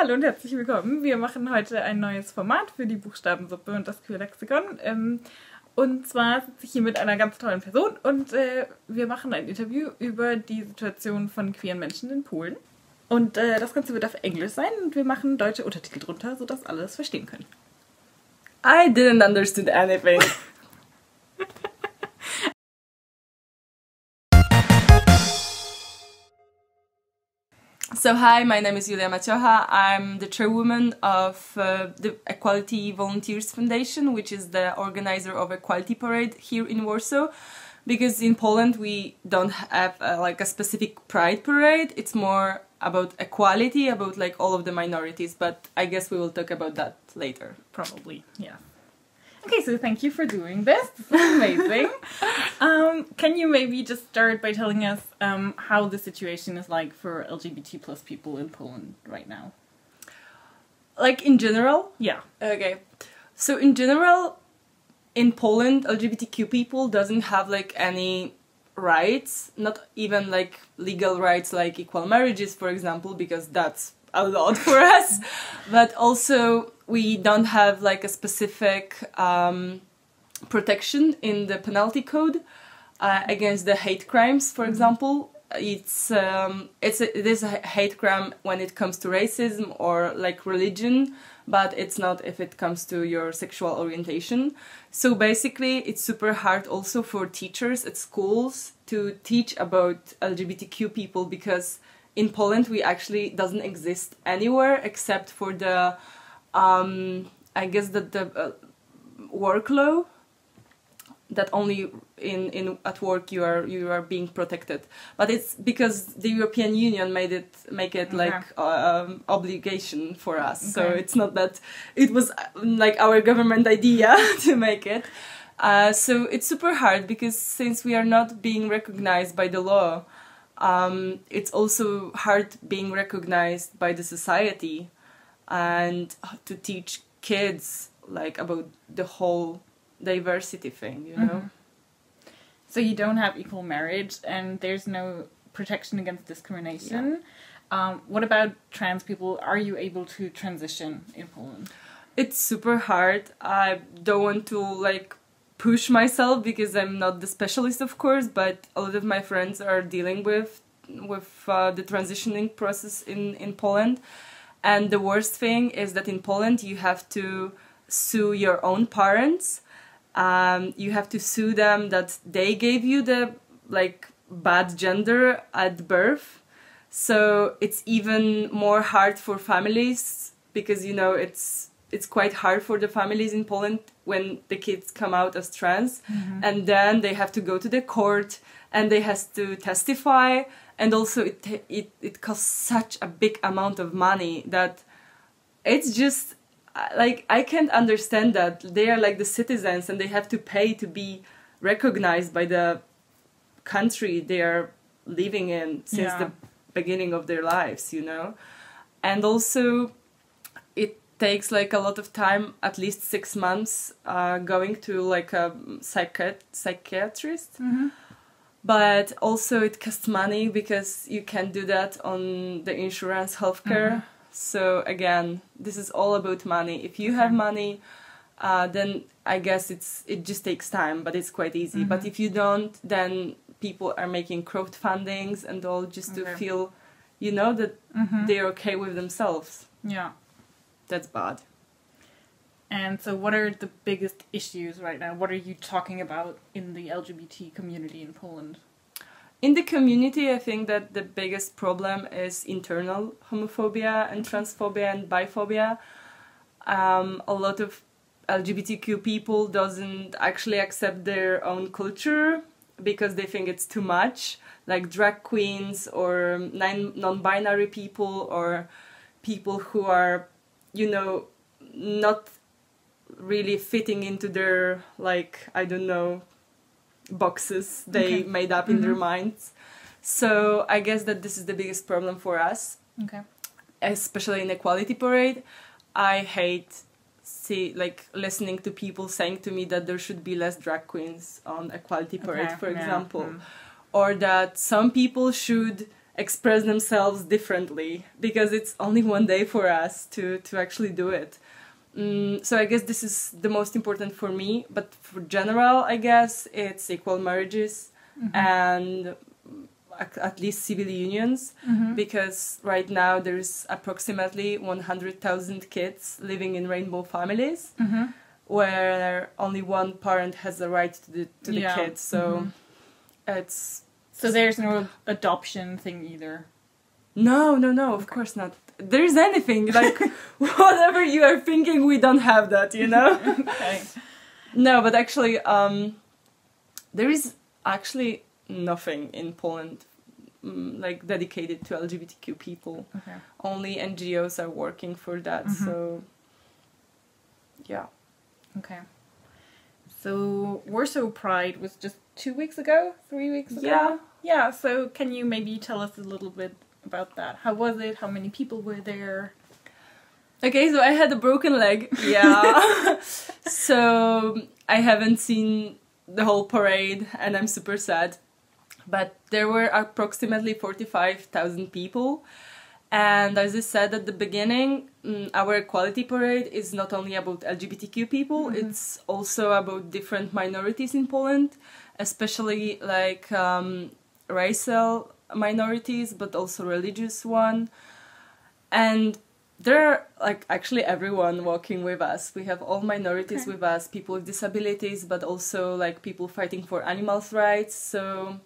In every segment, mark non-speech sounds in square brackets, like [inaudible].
Hallo und herzlich willkommen. Wir machen heute ein neues Format für die Buchstabensuppe und das Queerlexikon. Ähm, und zwar sitze ich hier mit einer ganz tollen Person und äh, wir machen ein Interview über die Situation von queeren Menschen in Polen. Und äh, das Ganze wird auf Englisch sein und wir machen deutsche Untertitel drunter, sodass alle es verstehen können. I didn't understand anything. So hi, my name is Julia Maciocha. I'm the chairwoman of uh, the Equality Volunteers Foundation, which is the organizer of Equality Parade here in Warsaw. Because in Poland we don't have uh, like a specific pride parade. It's more about equality, about like all of the minorities. But I guess we will talk about that later. Probably, yeah. Okay, so thank you for doing this. This is amazing. [laughs] um, can you maybe just start by telling us um, how the situation is like for LGBT plus people in Poland right now? Like in general? Yeah. Okay. So in general, in Poland, LGBTQ people doesn't have like any rights, not even like legal rights like equal marriages, for example, because that's a lot [laughs] for us. But also we don't have like a specific um, protection in the penalty code uh, against the hate crimes, for example. It's um, it's a, it is a hate crime when it comes to racism or like religion, but it's not if it comes to your sexual orientation. So basically, it's super hard also for teachers at schools to teach about LGBTQ people because in Poland we actually doesn't exist anywhere except for the um, I guess that the uh, work law that only in, in at work you are you are being protected. But it's because the european union made it make it like uh, um, obligation for us. Okay. so it's not that it was like our government idea [laughs] to make it. Uh, so it's super hard because since we are not being recognized by the law um, it's also hard being recognized by the society and to teach kids like about the whole diversity thing you know? Mm-hmm. so you don't have equal marriage and there's no protection against discrimination. Yeah. um, what about trans people? Are you able to transition in poland? It's super hard. I don't want to like push myself because i'm not the specialist of course but a lot of my friends are dealing with with uh, the transitioning process in in poland and the worst thing is that in Poland you have to sue your own parents. Um, you have to sue them that they gave you the like bad gender at birth. So it's even more hard for families because you know it's it's quite hard for the families in Poland when the kids come out as trans mm-hmm. and then they have to go to the court and they has to testify and also it it it costs such a big amount of money that it's just like I can't understand that they are like the citizens and they have to pay to be recognized by the country they are living in since yeah. the beginning of their lives you know and also takes like a lot of time at least six months uh, going to like a psychiat- psychiatrist mm-hmm but also it costs money because you can do that on the insurance healthcare mm-hmm. so again this is all about money if you have money uh, then i guess it's it just takes time but it's quite easy mm-hmm. but if you don't then people are making crowdfundings and all just okay. to feel you know that mm-hmm. they're okay with themselves yeah that's bad and so, what are the biggest issues right now? What are you talking about in the LGBT community in Poland? In the community, I think that the biggest problem is internal homophobia and transphobia and biphobia. Um, a lot of LGBTQ people doesn't actually accept their own culture because they think it's too much, like drag queens or non-binary people or people who are, you know, not really fitting into their like I don't know boxes they okay. made up in mm-hmm. their minds. So I guess that this is the biggest problem for us. Okay. Especially in Equality Parade, I hate see like listening to people saying to me that there should be less drag queens on Equality Parade, okay. for yeah. example, mm. or that some people should express themselves differently because it's only one day for us to to actually do it. Mm, so I guess this is the most important for me. But for general, I guess it's equal marriages and at least civil unions Mhm. because right now there's approximately 100,000 kids living in rainbow families Mhm. where only one parent has the right to the to the Yeah. kids. So Mhm. it's So there's no adoption thing either. no, no, no. Of course not. There's anything [laughs] like whatever you are thinking, we don't have that. You know. [laughs] Okay. no, but actually, um, there is actually nothing in Poland mm, like dedicated to LGBTQ people. Okay. Only NGOs are working for that. Mhm. So yeah. Okay. So Warsaw Pride was just two weeks ago, three weeks ago. Yeah. Yeah. So can you maybe tell us a little bit about that? How was it? How many people were there? Okay, so I had a broken leg. Yeah. [laughs] so I haven't seen the whole parade and I'm super sad. But there were approximately 45,000 people. And as I said at the beginning, mm, our equality parade is not only about LGBTQ people, Mhm. it's also about different minorities in Poland, especially like um, racial minorities, but also religious one. And there are like actually everyone walking with us. We have all minorities Okay. with us, people with disabilities, but also like people fighting for animals' rights. So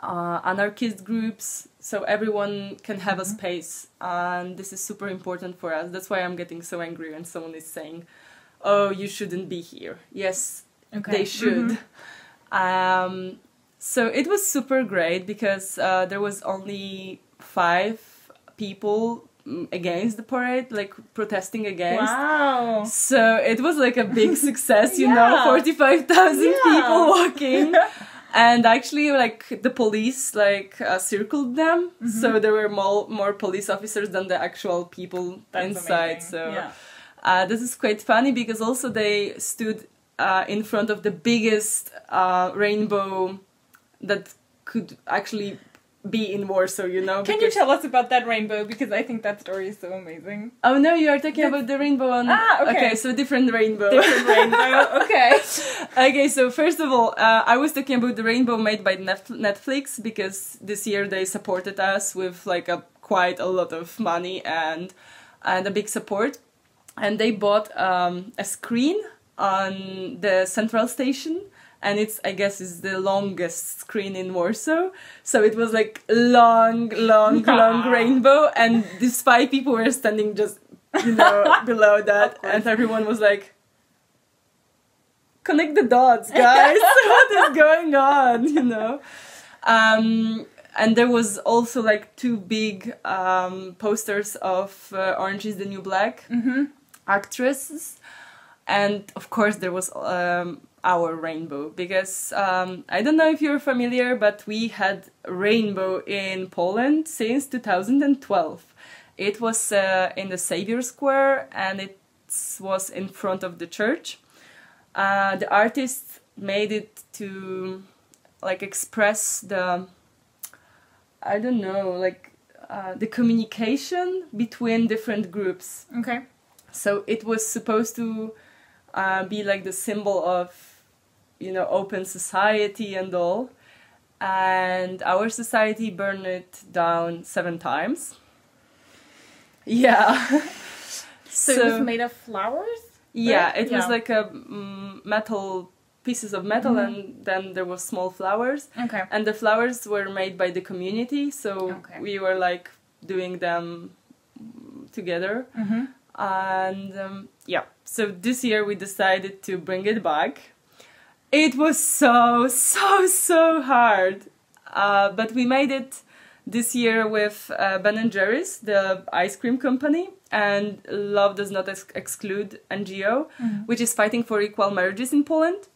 uh, anarchist groups, so everyone can have a Mhm. space, and this is super important for us. That's why I'm getting so angry when someone is saying, "Oh, you shouldn't be here." Yes, Okay. they should. Mhm. Um, so it was super great because uh, there was only five people mm, against the parade, like protesting against. Wow. So it was like a big [laughs] success, you know, Yeah. 45,000 Yeah. people walking. [laughs] and actually, like, the police, like, uh, circled them. Mhm. So there were more, more police officers than the actual people That's inside. amazing. So yeah. uh, this is quite funny because also they stood uh, in front of the biggest uh, rainbow that could actually be in Warsaw, you know. Can you tell us about that rainbow? Because I think that story is so amazing. Oh no, you are talking That's- about the rainbow on. Ah, okay. so different rainbow. Different rainbow. [laughs] Okay. okay, so first of all, uh, I was talking about the rainbow made by Netflix because this year they supported us with like a quite a lot of money and and a big support, and they bought um, a screen on the central station. And it's, I guess, is the longest screen in Warsaw. So it was like long, long, [laughs] long rainbow, and these five people were standing just, you know, [laughs] below that, and everyone was like, connect the dots, guys. [laughs] what is going on? You know. Um, and there was also like two big um, posters of uh, Orange is the New Black mm-hmm. actresses, and of course there was um, our rainbow because um, I don't know if you're familiar, but we had rainbow in Poland since 2012. It was uh, in the Savior Square and it was in front of the church. Uh, the artist made it to like express the I don't know like uh, the communication between different groups. Okay. So it was supposed to uh, be like the symbol of, you know, open society and all. And our society burned it down seven times. Yeah. [laughs] So, it was made of flowers? yeah, it was like a mm, metal pieces of metal, Mhm. and then there was small flowers, Okay. and the flowers were made by the community. So Okay. we were like doing them mm, together. Mm-hmm. and um, yeah so this year we decided to bring it back it was so so so hard. Uh, but we made it this year with uh, ben and jerry's the ice cream company and love does not ex- exclude ngo Mhm. which is fighting for equal marriages in poland.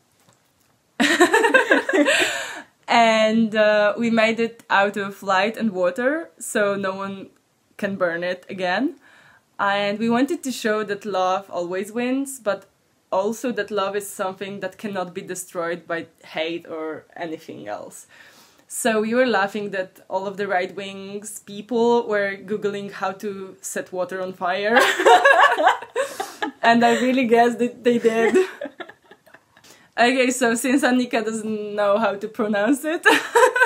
[laughs] And uh, we made it out of light and water so no one can burn it again. And we wanted to show that love always wins but also that love is something that cannot be destroyed by hate or anything else So we were laughing that all of the right wings people were googling how to set water on fire, [laughs] and I really guess that they did. Okay, so since Annika doesn't know how to pronounce it,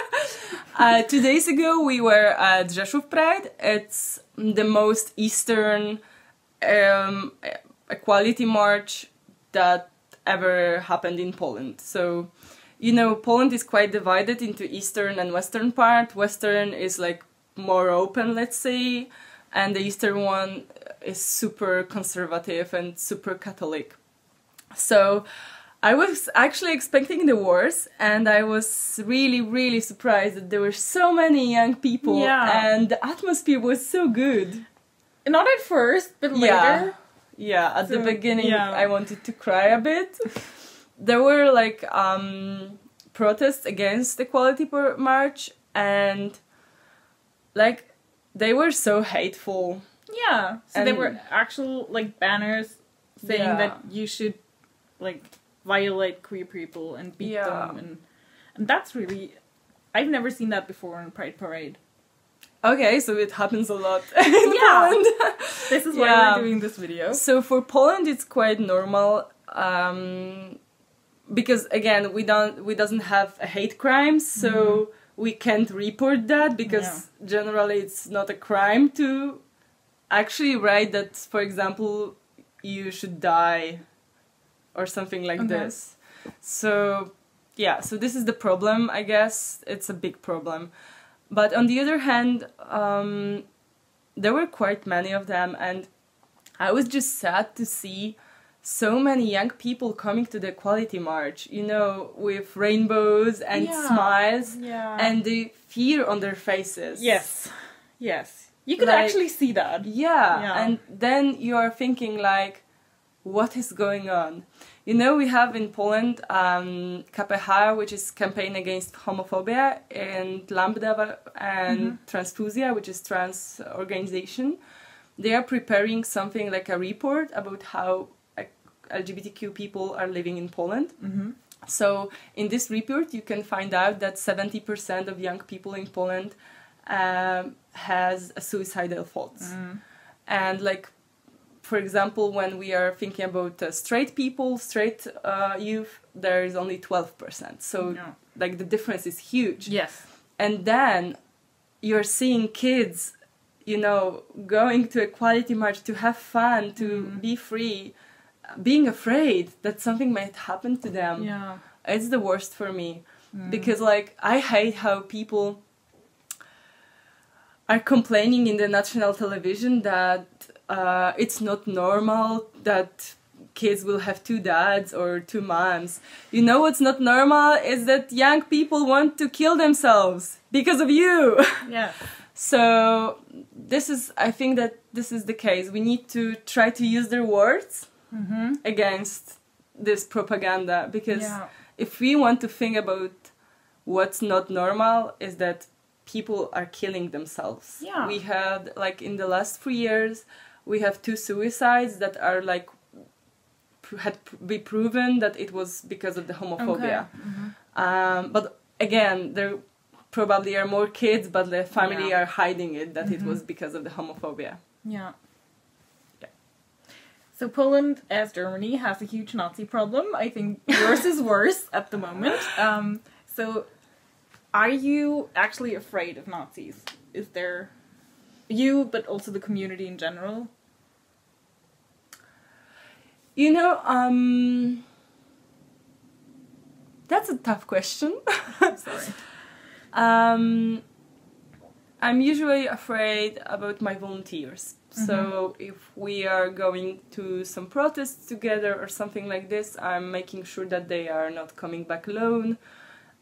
[laughs] uh, two days ago we were at Rzeszów Pride. It's the most eastern um, equality march that ever happened in Poland. So, you know, Poland is quite divided into eastern and western part. Western is like more open, let's say, and the eastern one is super conservative and super Catholic. So, I was actually expecting the worst, and I was really, really surprised that there were so many young people, Yeah. and the atmosphere was so good. Not at first, but later. Yeah, yeah. At the beginning, yeah. I wanted to cry a bit. [laughs] there were like um, protests against the Equality March, and like they were so hateful. Yeah. So And- were actual like banners saying Yeah. that you should like violate queer people and beat Yeah. them and and that's really I've never seen that before in Pride Parade. Okay, so it happens a lot [laughs] in Yeah. Poland. This is why Yeah. we're doing this video. So for Poland, it's quite normal um, because again, we don't we doesn't have a hate crime, so we can't report that because generally it's not a crime to actually write that, for example, you should die or something like Okay. this. So yeah, so this is the problem. I guess it's a big problem. But on the other hand, um, there were quite many of them, and I was just sad to see so many young people coming to the Equality March, you know, with rainbows and Yeah. smiles Yeah. and the fear on their faces. yes. Yes. You could Like- actually see that. Yeah. Yeah. And then you are thinking, like, what is going on? You know, we have in Poland um, KPH, which is Campaign Against Homophobia, and Lambda and Trans-Fuzja, which is trans organization. They are preparing something like a report about how LGBTQ people are living in Poland. Mm-hmm. So in this report, you can find out that 70% of young people in Poland um, has a suicidal thoughts. Mm. And like, for example, when we are thinking about uh, straight people, straight uh, youth, there is only 12%. So Yeah. like the difference is huge. Yes. And then you're seeing kids, you know, going to equality march to have fun, to Mm. be free, being afraid that something might happen to them Yeah. it's the worst for me Mm. because like i hate how people are complaining in the national television that uh, it's not normal that kids will have two dads or two moms you know what's not normal is that young people want to kill themselves because of you [laughs] Yeah. so this is i think that this is the case we need to try to use their words Mm-hmm. against this propaganda because Yeah. if we want to think about what's not normal is that people are killing themselves Yeah. we had like in the last three years we have two suicides that are like had be proven that it was because of the homophobia Okay. Mhm. um, but again there probably are more kids but the family Yeah. are hiding it that it Mhm. was because of the homophobia Yeah. Yeah. So Poland, as Germany, has a huge Nazi problem. I think [laughs] yours is worse at the moment. Um, so, are you actually afraid of Nazis? Is there you, but also the community in general? You know, um, that's a tough question. [laughs] Sorry. um, I'm usually afraid about my volunteers. So if we are going to some protests together or something like this, I'm making sure that they are not coming back alone,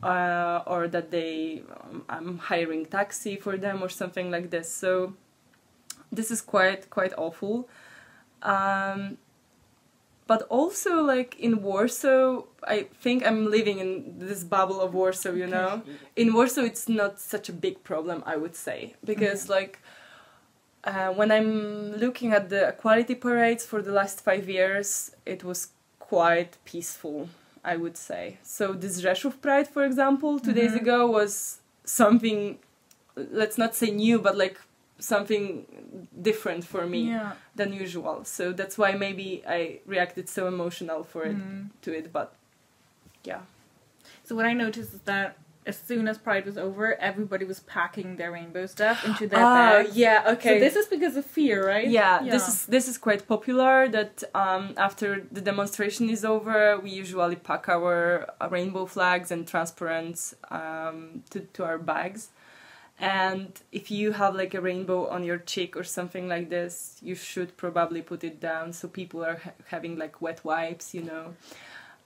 uh, or that they um, I'm hiring taxi for them or something like this. So this is quite quite awful. Um, but also like in Warsaw, I think I'm living in this bubble of Warsaw, you know. In Warsaw, it's not such a big problem, I would say, because like uh, when I'm looking at the equality parades for the last five years, it was quite peaceful, I would say. So this Rzeszów Pride, for example, 2 days Mhm. ago was something let's not say new but like something different for me Yeah. than usual so that's why maybe i reacted so emotional for it Mm. to it but yeah So what I noticed is that as soon as Pride was over, everybody was packing their rainbow stuff into their Ah, bags. yeah okay So this is because of fear, right? yeah, this is this is quite popular that um, after the demonstration is over we usually pack our uh, rainbow flags and transparents um, to, to our bags and if you have like a rainbow on your cheek or something like this you should probably put it down so people are ha- having like wet wipes you know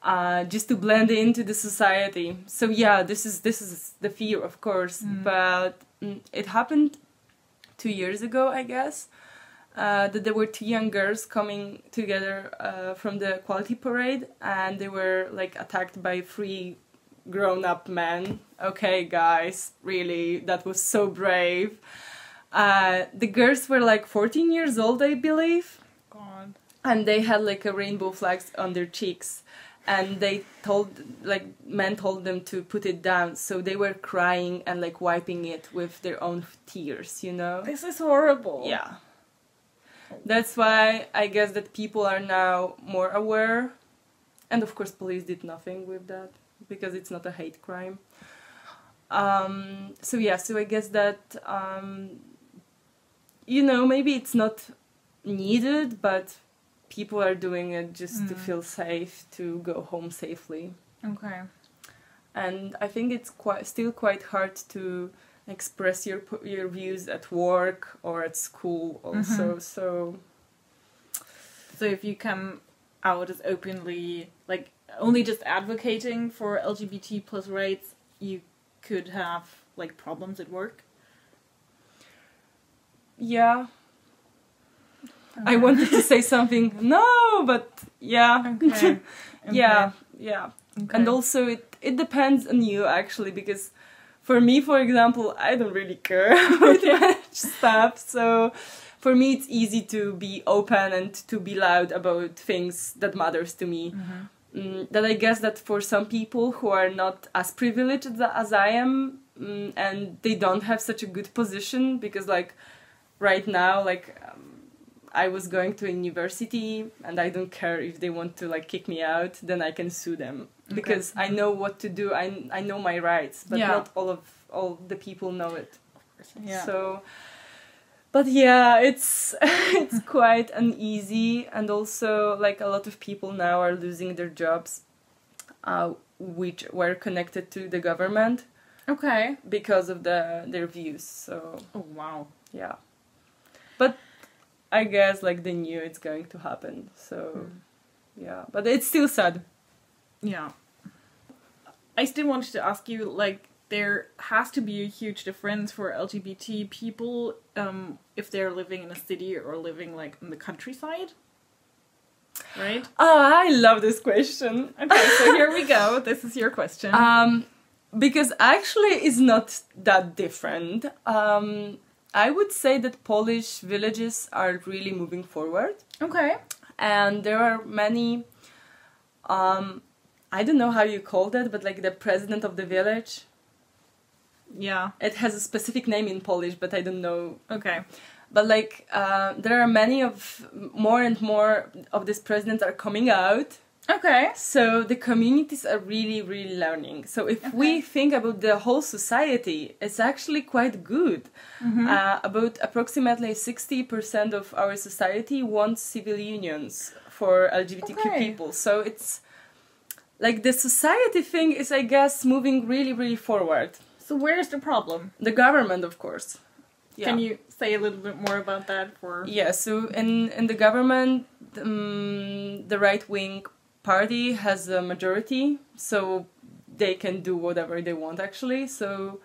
uh, just to blend into the society so yeah this is this is the fear of course Mm. but mm, it happened two years ago i guess uh, that there were two young girls coming together uh, from the quality parade and they were like attacked by three grown-up men okay guys really that was so brave uh, the girls were like 14 years old i believe God. and they had like a rainbow flags on their cheeks and they told like men told them to put it down so they were crying and like wiping it with their own tears you know This is horrible. yeah. That's why I guess that people are now more aware. And of course, police did nothing with that because it's not a hate crime. Um, so, yeah, so I guess that, um, you know, maybe it's not needed, but people are doing it just to Mm. feel safe, to go home safely Okay. and I think it's quite still quite hard to express your your views at work or at school also. So So if you come out as openly, like only just advocating for LGBT plus rights, you could have like problems at work. yeah, I wanted to say something [laughs] no, but yeah, Okay. [laughs] yeah, yeah, Okay. and also it it depends on you actually because. For me, for example, I don't really care [laughs] about much stuff, so for me it's easy to be open and to be loud about things that matters to me. Mhm. Mm, that I guess that for some people who are not as privileged as, I am mm, and they don't have such a good position because like right now like um, I was going to a university and I don't care if they want to like kick me out then I can sue them. Because I know what to do. I I know my rights but Yeah. not all of all the people know it. Yeah. so, but yeah, it's [laughs] it's quite uneasy, and also like a lot of people now are losing their jobs, uh, which were connected to the government okay. because of the their views. So Oh wow. yeah, but I guess like they knew it's going to happen. So Hmm. yeah, but it's still sad. Yeah. I still wanted to ask you, like, there has to be a huge difference for LGBT people um, if they're living in a city or living, like, in the countryside. Right? [sighs] Oh, I love this question. Okay, so [laughs] here we go. This is your question. Um, because actually it's not that different. Um, I would say that Polish villages are really moving forward, okay. and there are many. Um, I don't know how you call that, but like the president of the village. Yeah. It has a specific name in Polish, but I don't know. Okay. But like uh, there are many of more and more of these presidents are coming out. Okay. So the communities are really, really learning. So if we think about the whole society, it's actually quite good. Mm-hmm. Uh, about approximately 60% of our society wants civil unions for LGBTQ Okay. people. So it's like the society thing is, I guess, moving really, really forward. So where's the problem? The government, of course. Yeah. Can you say a little bit more about that for Yeah, so in, in the government, um, the right wing party has a majority, so they can do whatever they want actually. So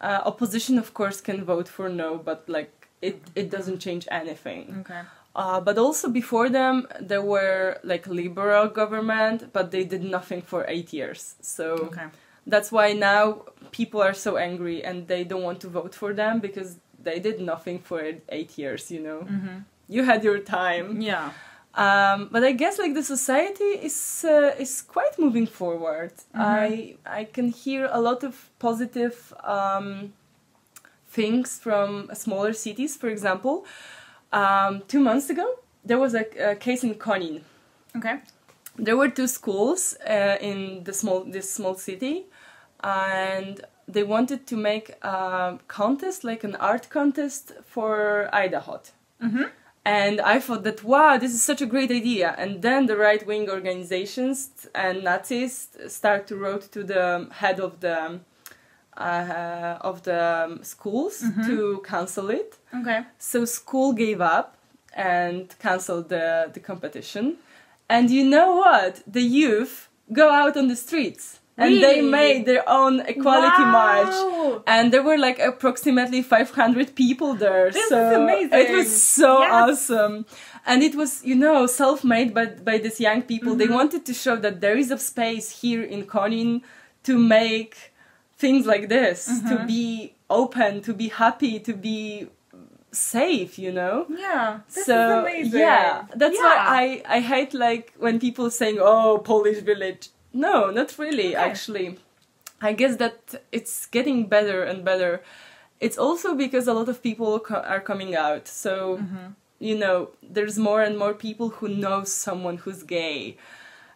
uh, opposition, of course, can vote for no, but like it, it doesn't change anything. Okay. Uh, but also before them, there were like liberal government, but they did nothing for eight years. So Okay. That's why now people are so angry and they don't want to vote for them because they did nothing for eight years. You know Mm-hmm. you had your time. Yeah. Um, but I guess like the society is uh, is quite moving forward. I I can hear a lot of positive um, things from smaller cities. For example, um, two months ago there was a, a case in Konin. Okay. There were two schools uh, in the small this small city, and they wanted to make a contest, like an art contest for IDAHO. Mm-hmm. And I thought that wow, this is such a great idea. And then the right wing organizations and Nazis start to write to the head of the uh, of the schools to cancel it. Okay. So school gave up and canceled the, the competition. And you know what? The youth go out on the streets. And they made their own equality march. And there were like approximately 500 people there. This is amazing. It was so Yes. awesome. And it was, you know, self made by, by these young people. They Mm-hmm. wanted to show that there is a space here in Konin to make things like this, Mm-hmm. to be open, to be happy, to be safe, you know? Yeah. So yeah, that's Yeah. why I I hate like when people saying oh Polish village. No, not really. Okay. Actually, I guess that it's getting better and better. It's also because a lot of people co- are coming out. So Mm-hmm. you know, there's more and more people who know someone who's gay,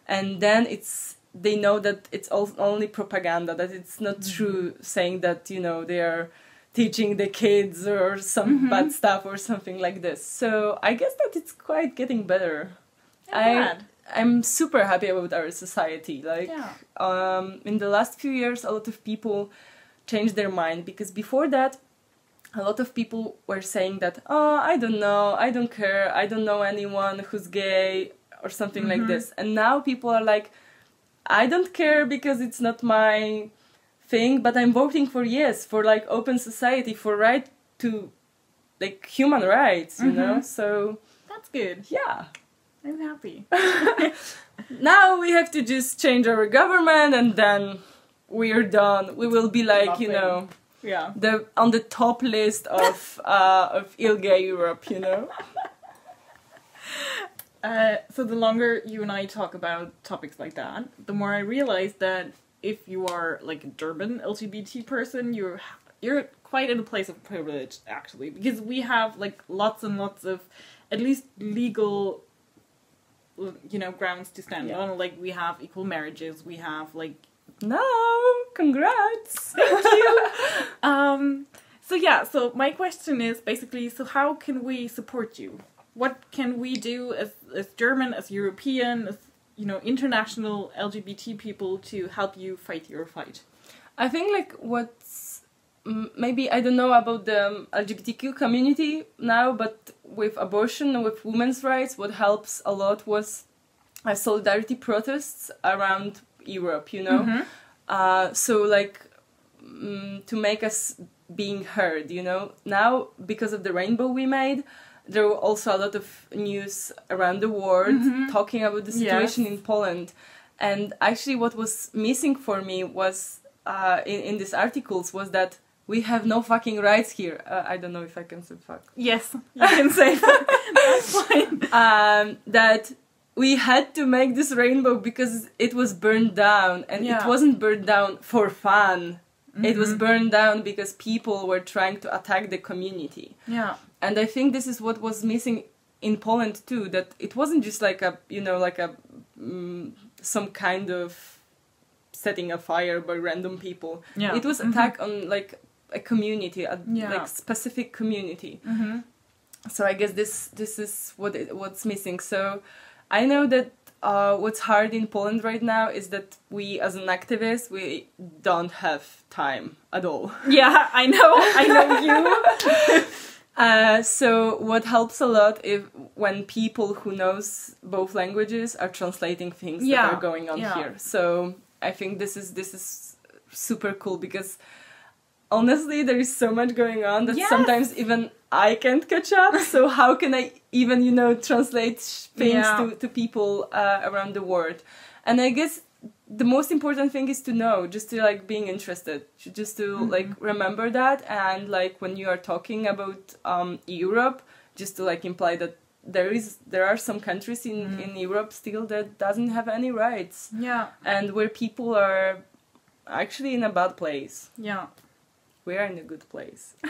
and then it's they know that it's all, only propaganda. That it's not Mm-hmm. true saying that you know they are teaching the kids or some Mm-hmm. bad stuff or something like this. So I guess that it's quite getting better. I'm I. I'm super happy about our society. Like Yeah. um, in the last few years, a lot of people changed their mind because before that, a lot of people were saying that oh I don't know, I don't care, I don't know anyone who's gay or something like this. And now people are like, I don't care because it's not my thing, but I'm voting for yes for like open society for right to like human rights, you know. So That's good. yeah. I'm happy. [laughs] [laughs] now we have to just change our government and then we're done. We will be like, you know, Yeah. the on the top list of [laughs] uh, of ILGA Europe, you know. Uh, so the longer you and I talk about topics like that, the more I realize that if you are like a German LGBT person, you're you're quite in a place of privilege actually, because we have like lots and lots of at least legal you know grounds to stand Yeah. on like we have equal marriages we have like No, congrats. [laughs] Thank you. um, so yeah, so my question is basically, so how can we support you? What can we do as as German, as European, as you know, international LGBT people to help you fight your fight? I think like what's mm, maybe I don't know about the um, LGBTQ community now, but with abortion and with women's rights, what helps a lot was uh, solidarity protests around Europe. You know, uh, so like mm, to make us being heard. You know, now because of the rainbow we made. There were also a lot of news around the world talking about the situation Yes. in Poland. And actually, what was missing for me was uh, in, in these articles was that we have no fucking rights here. Uh, I don't know if I can say fuck. Yes, [laughs] you can say [laughs] that. That's fine. Um, that we had to make this rainbow because it was burned down, and Yeah. it wasn't burned down for fun. It was Mhm. burned down because people were trying to attack the community. Yeah. And i think this is what was missing in poland too that it wasn't just like a you know like a mm, some kind of setting a fire by random people Yeah. it was Mhm. attack on like a community a Yeah. like specific community Mm-hmm. so i guess this this is what it, what's missing so i know that uh, what's hard in Poland right now is that we, as an activist, we don't have time at all. Yeah, I know. I know you. [laughs] Uh, so what helps a lot if when people who knows both languages are translating things Yeah, that are going on yeah. here. So I think this is this is super cool because honestly there is so much going on that Yes. sometimes even I can't catch up. [laughs] so how can I even you know translate things Yeah. to to people uh, around the world? And I guess the most important thing is to know just to like being interested just to Mm-hmm. like remember that and like when you are talking about um europe just to like imply that there is there are some countries in in Europe still that doesn't have any rights yeah and where people are actually in a bad place. yeah We are in a good place. [laughs]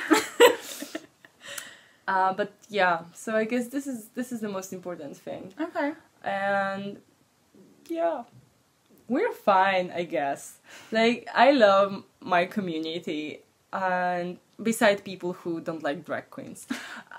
uh, but yeah, so I guess this is this is the most important thing, Okay. and yeah, we're fine, I guess. Like I love my community, and beside people who don't like drag queens,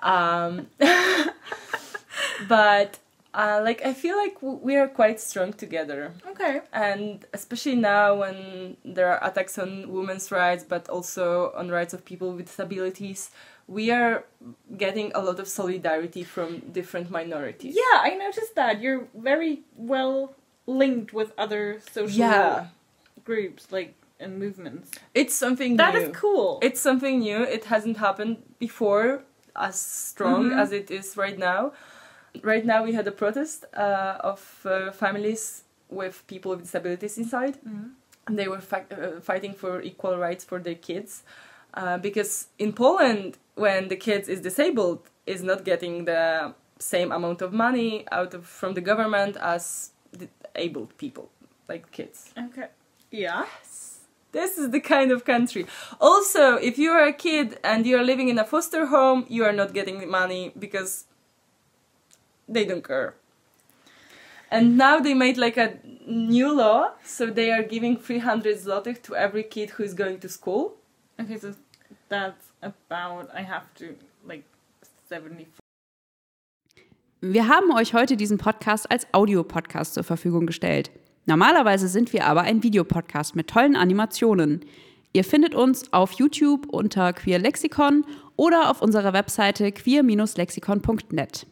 um, [laughs] but. Uh, like I feel like we are quite strong together Okay. and especially now when there are attacks on women's rights but also on rights of people with disabilities we are getting a lot of solidarity from different minorities Yeah, I noticed that. You're very well linked with other social Yeah. groups, like, and movements. it's something That new is cool. it's something new it hasn't happened before as strong Mhm. as it is right now right now we had a protest uh, of uh, families with people with disabilities inside Mhm. and they were uh, fighting for equal rights for their kids uh, because in Poland when the kids is disabled is not getting the same amount of money out of from the government as the abled people like kids Okay. Yeah. this is the kind of country also if you are a kid and you are living in a foster home you are not getting money because they don't care and now they made like a new law so they are giving 300 zlotys to every kid who is going to school Okay, so that's about, I have to, like, 74. Wir haben euch heute diesen Podcast als Audiopodcast zur Verfügung gestellt. Normalerweise sind wir aber ein Videopodcast mit tollen Animationen. Ihr findet uns auf YouTube unter Queer Lexikon oder auf unserer Webseite queer-lexikon.net.